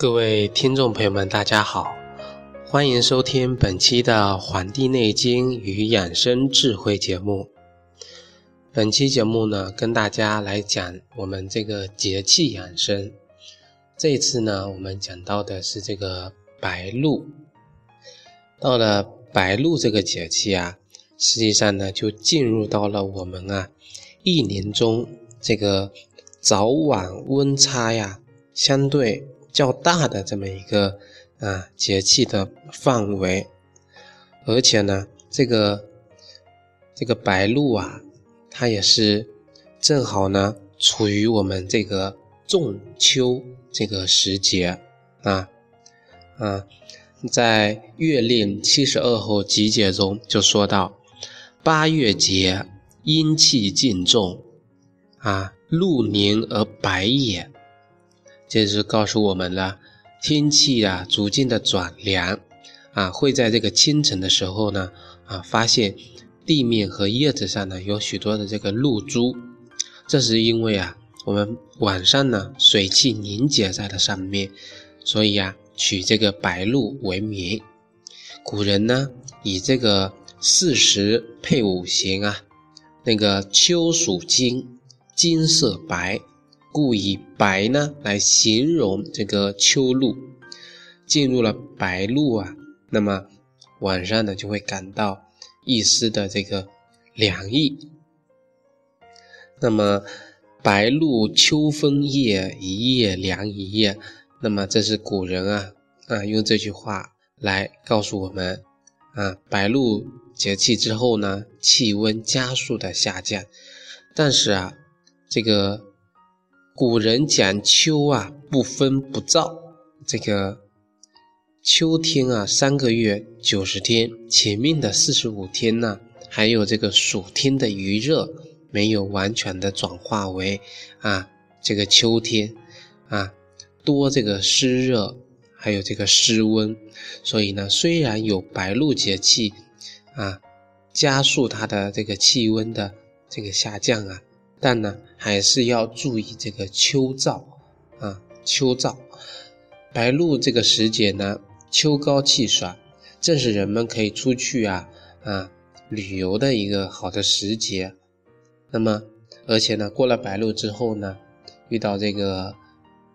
各位听众朋友们，大家好，欢迎收听本期的《黄帝内经与养生智慧》节目。本期节目呢，跟大家来讲我们这个节气养生。这次呢，我们讲到的是这个白露。到了白露这个节气啊，实际上呢，就进入到了我们啊一年中这个早晚温差呀相对。较大的这么一个啊节气的范围，而且呢，这个这个白露啊，它也是正好呢处于我们这个仲秋这个时节啊啊，在《月令七十二候集解》中就说到：八月节，阴气尽重，啊，露凝而白也。这是告诉我们了，天气啊逐渐的转凉，啊会在这个清晨的时候呢，啊发现地面和叶子上呢有许多的这个露珠，这是因为啊我们晚上呢水汽凝结在了上面，所以啊取这个白露为名。古人呢以这个四时配五行啊，那个秋属金，金色白。故以白呢来形容这个秋露，进入了白露啊，那么晚上呢就会感到一丝的这个凉意。那么白露秋风夜，一夜凉一夜。那么这是古人啊啊用这句话来告诉我们啊，白露节气之后呢，气温加速的下降。但是啊，这个。古人讲秋啊，不分不燥。这个秋天啊，三个月九十天，前面的四十五天呢，还有这个暑天的余热没有完全的转化为啊这个秋天啊多这个湿热，还有这个湿温。所以呢，虽然有白露节气啊，加速它的这个气温的这个下降啊。但呢，还是要注意这个秋燥啊，秋燥。白露这个时节呢，秋高气爽，正是人们可以出去啊啊旅游的一个好的时节。那么，而且呢，过了白露之后呢，遇到这个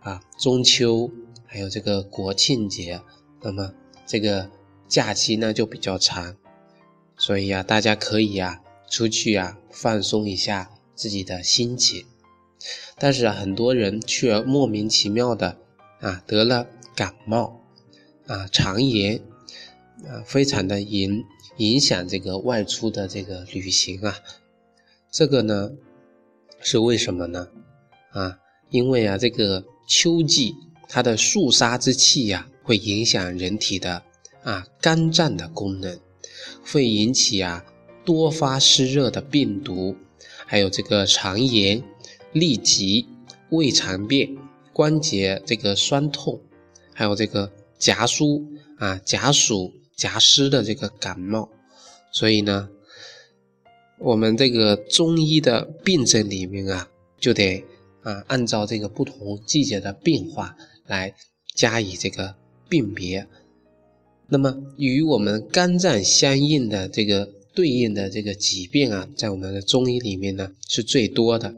啊中秋，还有这个国庆节，那么这个假期呢就比较长，所以啊，大家可以啊出去啊放松一下。自己的心情，但是啊，很多人却莫名其妙的啊得了感冒啊肠炎啊，非常的影影响这个外出的这个旅行啊，这个呢是为什么呢？啊，因为啊这个秋季它的肃杀之气呀，会影响人体的啊肝脏的功能，会引起啊多发湿热的病毒。还有这个肠炎、痢疾、胃肠病、关节这个酸痛，还有这个夹酥啊、夹暑、夹湿的这个感冒，所以呢，我们这个中医的病症里面啊，就得啊按照这个不同季节的变化来加以这个辨别。那么与我们肝脏相应的这个。对应的这个疾病啊，在我们的中医里面呢是最多的，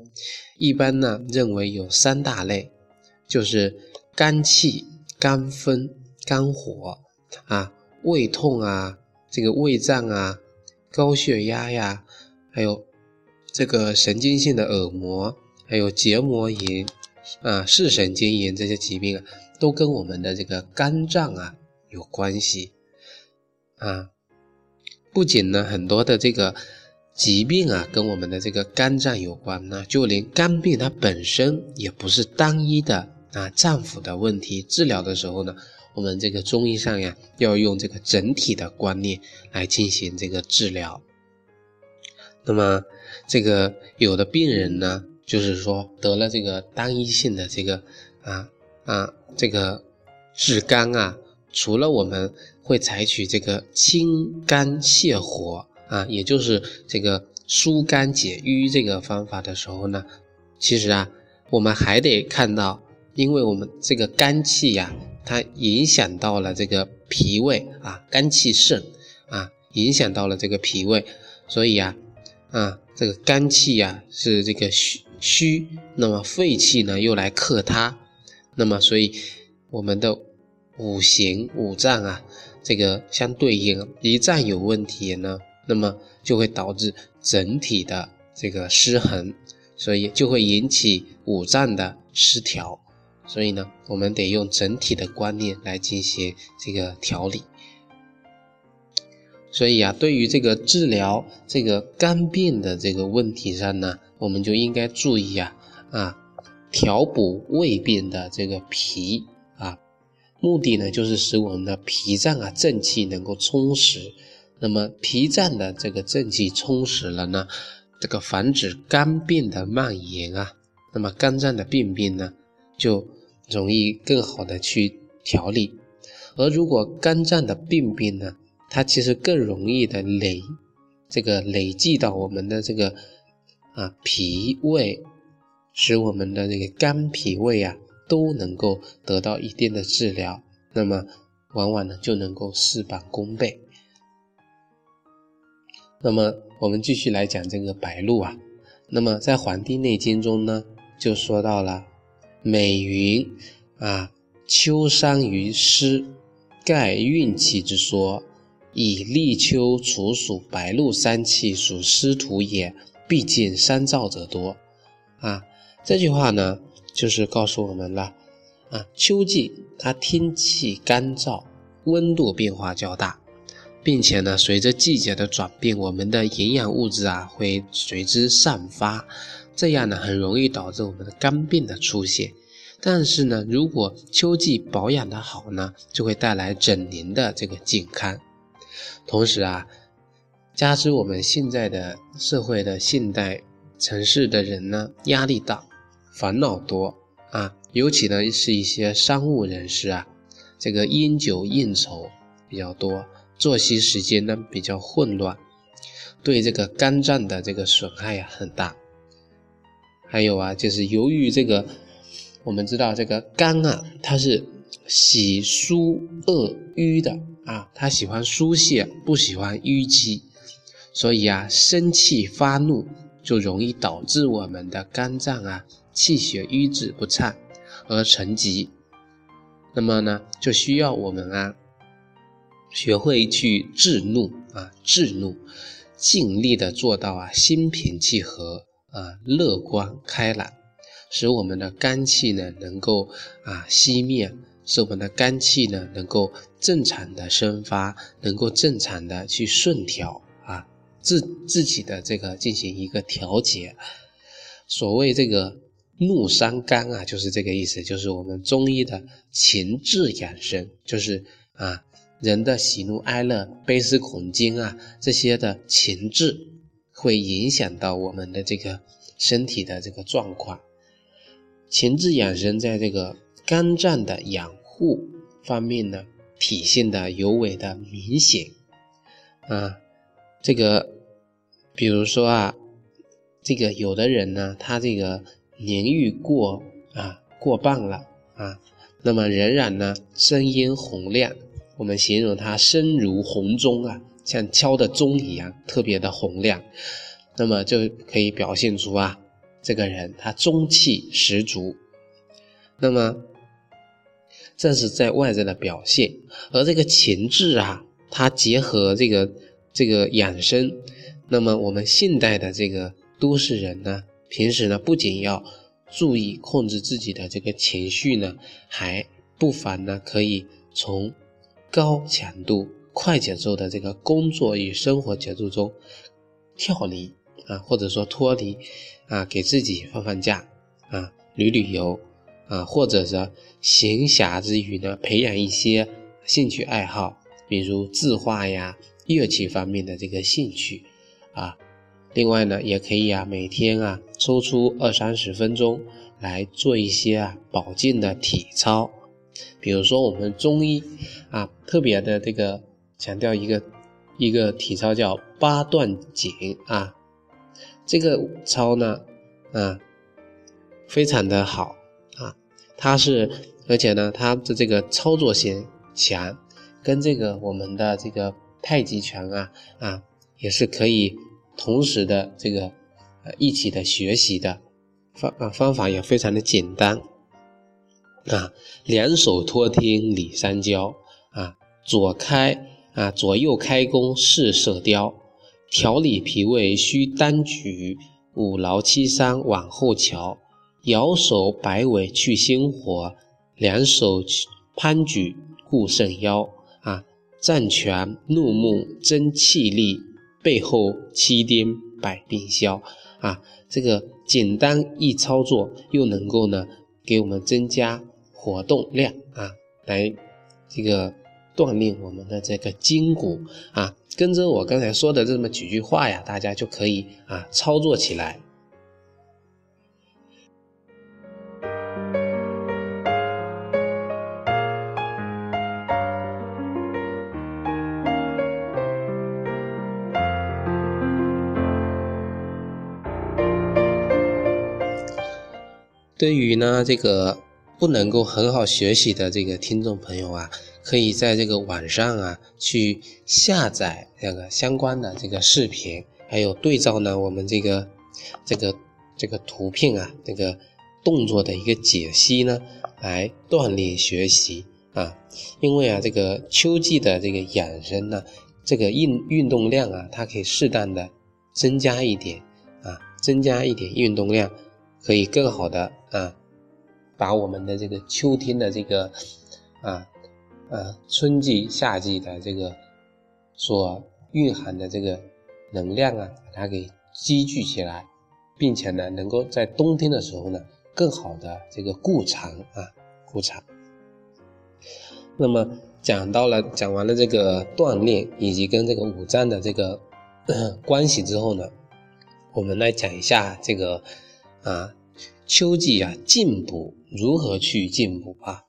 一般呢认为有三大类，就是肝气、肝风、肝火啊，胃痛啊，这个胃胀啊，高血压呀，还有这个神经性的耳膜，还有结膜炎啊，视神经炎这些疾病啊，都跟我们的这个肝脏啊有关系啊。不仅呢，很多的这个疾病啊，跟我们的这个肝脏有关呢，就连肝病它本身也不是单一的啊脏腑的问题。治疗的时候呢，我们这个中医上呀，要用这个整体的观念来进行这个治疗。那么，这个有的病人呢，就是说得了这个单一性的这个啊啊这个治肝啊。除了我们会采取这个清肝泻火啊，也就是这个疏肝解郁这个方法的时候呢，其实啊，我们还得看到，因为我们这个肝气呀，它影响到了这个脾胃啊，肝气盛啊，影响到了这个脾胃，所以啊，啊，这个肝气呀是这个虚虚，那么肺气呢又来克它，那么所以我们的五行五脏啊，这个相对应一脏有问题呢，那么就会导致整体的这个失衡，所以就会引起五脏的失调。所以呢，我们得用整体的观念来进行这个调理。所以啊，对于这个治疗这个肝病的这个问题上呢，我们就应该注意啊啊，调补胃病的这个脾，目的呢就是使我们的脾脏啊正气能够充实。那么脾脏的这个正气充实了呢，这个防止肝病的蔓延啊，那么肝脏的病变呢就。容易更好的去调理，而如果肝脏的病变呢，它其实更容易的累，这个累积到我们的这个啊脾胃，使我们的这个肝脾胃啊都能够得到一定的治疗，那么往往呢就能够事半功倍。那么我们继续来讲这个白露啊，那么在《黄帝内经》中呢就说到了。美云啊，秋伤于湿，盖运气之说。以立秋处暑白露三气属湿土也，必见三燥者多。啊，这句话呢，就是告诉我们了。啊，秋季它天气干燥，温度变化较大，并且呢，随着季节的转变，我们的营养物质啊会随之散发。这样呢，很容易导致我们的肝病的出现。但是呢，如果秋季保养的好呢，就会带来整年的这个健康。同时啊，加之我们现在的社会的现代城市的人呢，压力大，烦恼多啊，尤其呢是一些商务人士啊，这个烟酒应酬比较多，作息时间呢比较混乱，对这个肝脏的这个损害呀很大。还有啊，就是由于这个，我们知道这个肝啊，它是喜疏恶瘀的啊，它喜欢疏泄，不喜欢淤积，所以啊，生气发怒就容易导致我们的肝脏啊气血瘀滞不畅而成疾。那么呢，就需要我们啊学会去制怒啊，制怒，尽力的做到啊心平气和。啊，乐观开朗，使我们的肝气呢能够啊熄灭，使我们的肝气呢能够正常的生发，能够正常的去顺调啊自自己的这个进行一个调节。所谓这个怒伤肝啊，就是这个意思，就是我们中医的情志养生，就是啊人的喜怒哀乐、悲思恐惊啊这些的情志。会影响到我们的这个身体的这个状况，情志养生在这个肝脏的养护方面呢，体现的尤为的明显啊。这个比如说啊，这个有的人呢，他这个年逾过啊过半了啊，那么仍然呢声音洪亮，我们形容他声如洪钟啊。像敲的钟一样，特别的洪亮，那么就可以表现出啊，这个人他中气十足。那么这是在外在的表现，而这个情志啊，它结合这个这个养生，那么我们现代的这个都市人呢，平时呢不仅要注意控制自己的这个情绪呢，还不妨呢可以从高强度。快节奏的这个工作与生活节奏中跳离啊，或者说脱离啊，给自己放放假啊，旅旅游啊，或者是闲暇之余呢，培养一些兴趣爱好，比如字画呀、乐器方面的这个兴趣啊。另外呢，也可以啊，每天啊，抽出二三十分钟来做一些啊保健的体操，比如说我们中医啊，特别的这个。强调一个一个体操叫八段锦啊，这个操呢啊非常的好啊，它是而且呢，它的这个操作性强，跟这个我们的这个太极拳啊啊也是可以同时的这个呃一起的学习的方啊方法也非常的简单啊，两手托天理三焦啊，左开啊左右开弓似射雕，调理脾胃需单举，五劳七伤往后瞧，摇手摆尾去心火。两手攀举固肾腰啊，站拳怒目增气力，背后七颠百病消啊。这个简单易操作，又能够呢给我们增加活动量啊，来这个锻炼我们的这个筋骨啊。跟着我刚才说的这么几句话呀，大家就可以啊操作起来。对于呢这个不能够很好学习的这个听众朋友啊，可以在这个网上啊去下载这个相关的这个视频，还有对照呢我们这个这个这个图片啊这个动作的一个解析呢，来锻炼学习啊。因为啊这个秋季的这个养生呢，这个运运动量啊，它可以适当的增加一点啊，增加一点运动量。可以更好的啊，把我们的这个秋天的这个啊呃春季夏季的这个所蕴含的这个能量啊，把它给积聚起来，并且呢，能够在冬天的时候呢，更好的这个固藏啊固藏。那么讲到了讲完了这个锻炼以及跟这个五脏的这个 关系之后呢，我们来讲一下这个。啊，秋季啊，进补如何去进补啊？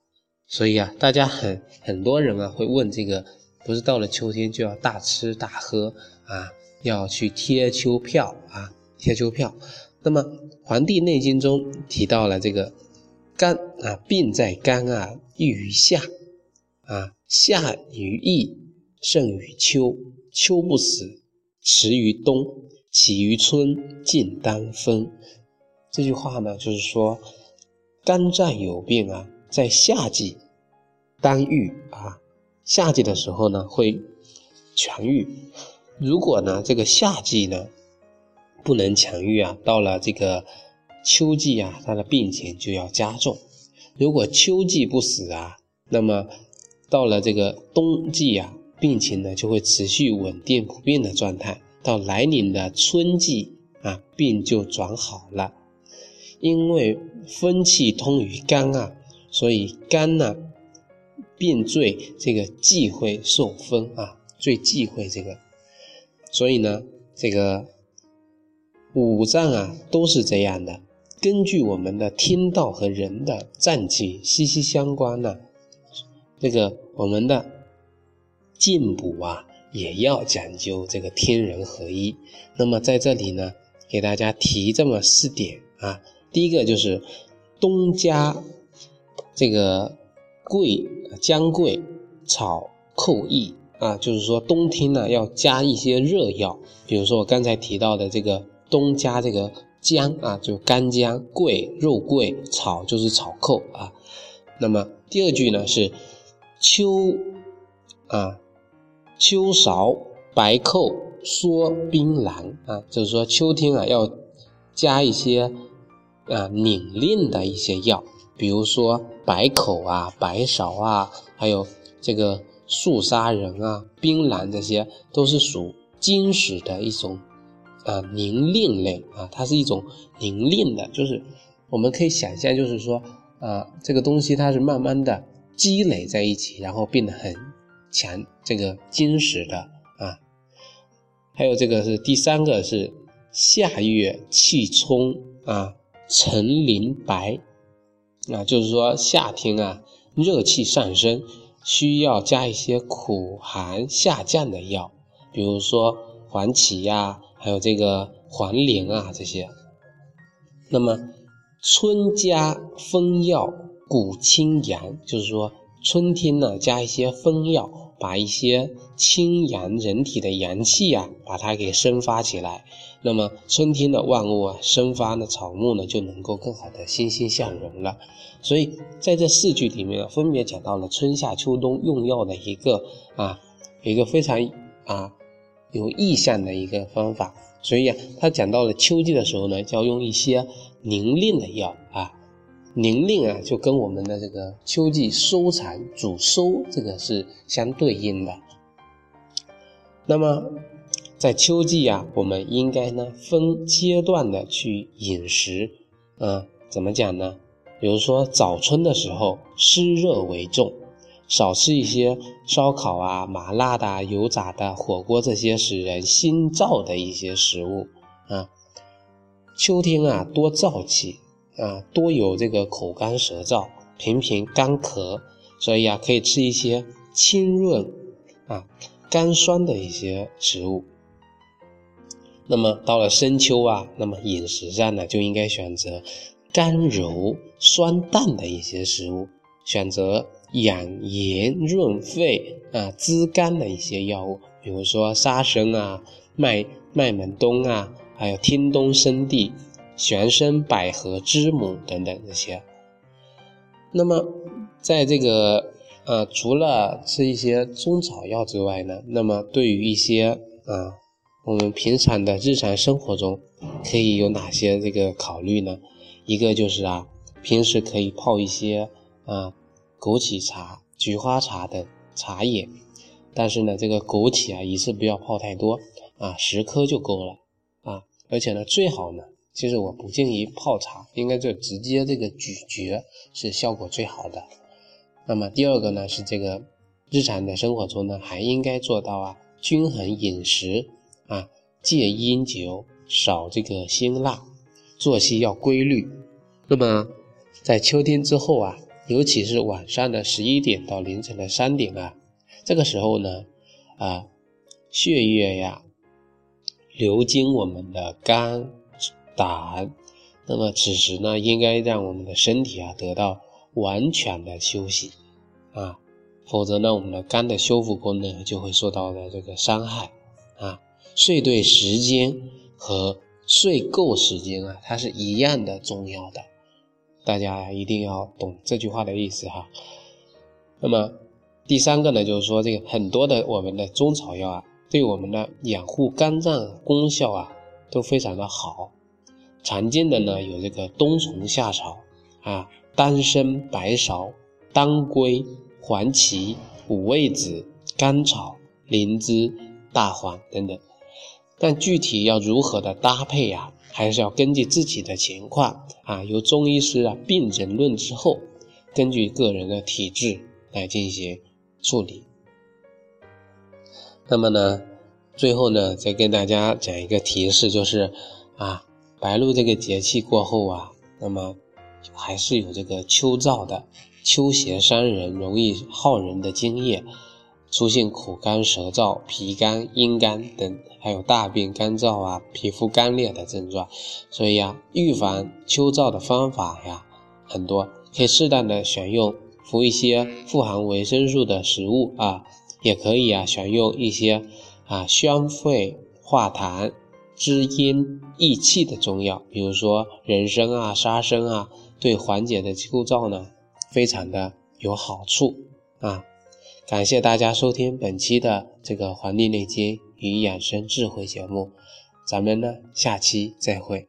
所以啊，大家很很多人啊会问这个，不是到了秋天就要大吃大喝啊，要去贴秋票啊，贴秋票。那么《黄帝内经》中提到了这个肝啊，病在肝啊，易于夏啊，夏于易，盛于秋，秋不死，迟于冬，起于春，尽当风。这句话呢，就是说，肝脏有病啊，在夏季当愈啊，夏季的时候呢会痊愈。如果呢这个夏季呢不能痊愈啊，到了这个秋季啊，他的病情就要加重。如果秋季不死啊，那么到了这个冬季啊，病情呢就会持续稳定不变的状态。到来临的春季啊，病就转好了。因为风气通于肝啊，所以肝呢病最这个忌讳受风啊，最忌讳这个，所以呢这个五脏啊都是这样的。根据我们的天道和人的脏器息息相关呢，这个我们的进补啊也要讲究这个天人合一。那么在这里呢，给大家提这么四点啊。第一个就是冬加这个桂、姜桂、草、蔻益啊，就是说冬天呢要加一些热药，比如说我刚才提到的这个冬加这个姜啊，就干姜、桂、肉桂、草就是草蔻啊。那么第二句呢是秋啊秋芍、白蔻、缩槟榔啊，就是说秋天啊要加一些。啊，拧令的一些药，比如说白口啊、白芍啊，还有这个素砂仁啊、槟榔，这些都是属金石的一种啊凝令类啊，它是一种凝令的，就是我们可以想象，就是说啊，这个东西它是慢慢的积累在一起，然后变得很强，这个金石的啊。还有这个是第三个是夏月气冲啊。陈林白，啊，就是说夏天啊，热气上升，需要加一些苦寒下降的药，比如说黄芪呀，还有这个黄连啊这些。那么春加风药谷清阳，就是说春天呢加一些风药，把一些清阳人体的阳气啊，把它给生发起来。那么春天的万物啊，生发的草木呢，就能够更好的欣欣向荣了。所以在这四句里面，分别讲到了春夏秋冬用药的一个啊，一个非常啊有意象的一个方法。所以啊，他讲到了秋季的时候呢，就要用一些凝令的药啊，凝令啊，就跟我们的这个秋季收藏主收这个是相对应的。那么。在秋季啊，我们应该呢分阶段的去饮食，啊，怎么讲呢？比如说早春的时候，湿热为重，少吃一些烧烤啊、麻辣的、油炸的、火锅这些使人心燥的一些食物啊。秋天啊，多燥气啊，多有这个口干舌燥、频频干咳，所以啊，可以吃一些清润啊、甘酸的一些食物。那么到了深秋啊，那么饮食上呢就应该选择甘柔酸淡的一些食物，选择养颜润肺啊滋肝的一些药物，比如说沙参啊、麦麦门冬啊，还有天冬生地、玄参、百合、知母等等这些。那么在这个呃除了吃一些中草药之外呢，那么对于一些啊。我们平常的日常生活中可以有哪些这个考虑呢？一个就是啊，平时可以泡一些啊枸杞茶、菊花茶等茶叶，但是呢，这个枸杞啊一次不要泡太多啊，十颗就够了啊。而且呢，最好呢，其实我不建议泡茶，应该就直接这个咀嚼是效果最好的。那么第二个呢是这个日常的生活中呢，还应该做到啊均衡饮食。啊，戒烟酒，少这个辛辣，作息要规律。那么，在秋天之后啊，尤其是晚上的十一点到凌晨的三点啊，这个时候呢，啊，血液呀流经我们的肝胆，那么此时呢，应该让我们的身体啊得到完全的休息啊，否则呢，我们的肝的修复功能就会受到了这个伤害啊。睡对时间和睡够时间啊，它是一样的重要的，大家一定要懂这句话的意思哈。那么第三个呢，就是说这个很多的我们的中草药啊，对我们的养护肝脏功效啊都非常的好。常见的呢有这个冬虫夏草啊、丹参、白芍、当归、黄芪、五味子、甘草、灵芝、大黄等等。但具体要如何的搭配呀，还是要根据自己的情况啊，由中医师啊病诊论之后，根据个人的体质来进行处理。那么呢，最后呢，再跟大家讲一个提示，就是啊，白露这个节气过后啊，那么还是有这个秋燥的，秋邪伤人，容易耗人的津液。出现口干舌燥、脾干、阴干等，还有大便干燥啊、皮肤干裂的症状。所以啊，预防秋燥的方法呀很多，可以适当的选用服一些富含维生素的食物啊，也可以啊选用一些啊宣肺化痰、滋阴益气的中药，比如说人参啊、沙参啊，对缓解的构造呢非常的有好处啊。感谢大家收听本期的这个《黄帝内经与养生智慧》节目，咱们呢下期再会。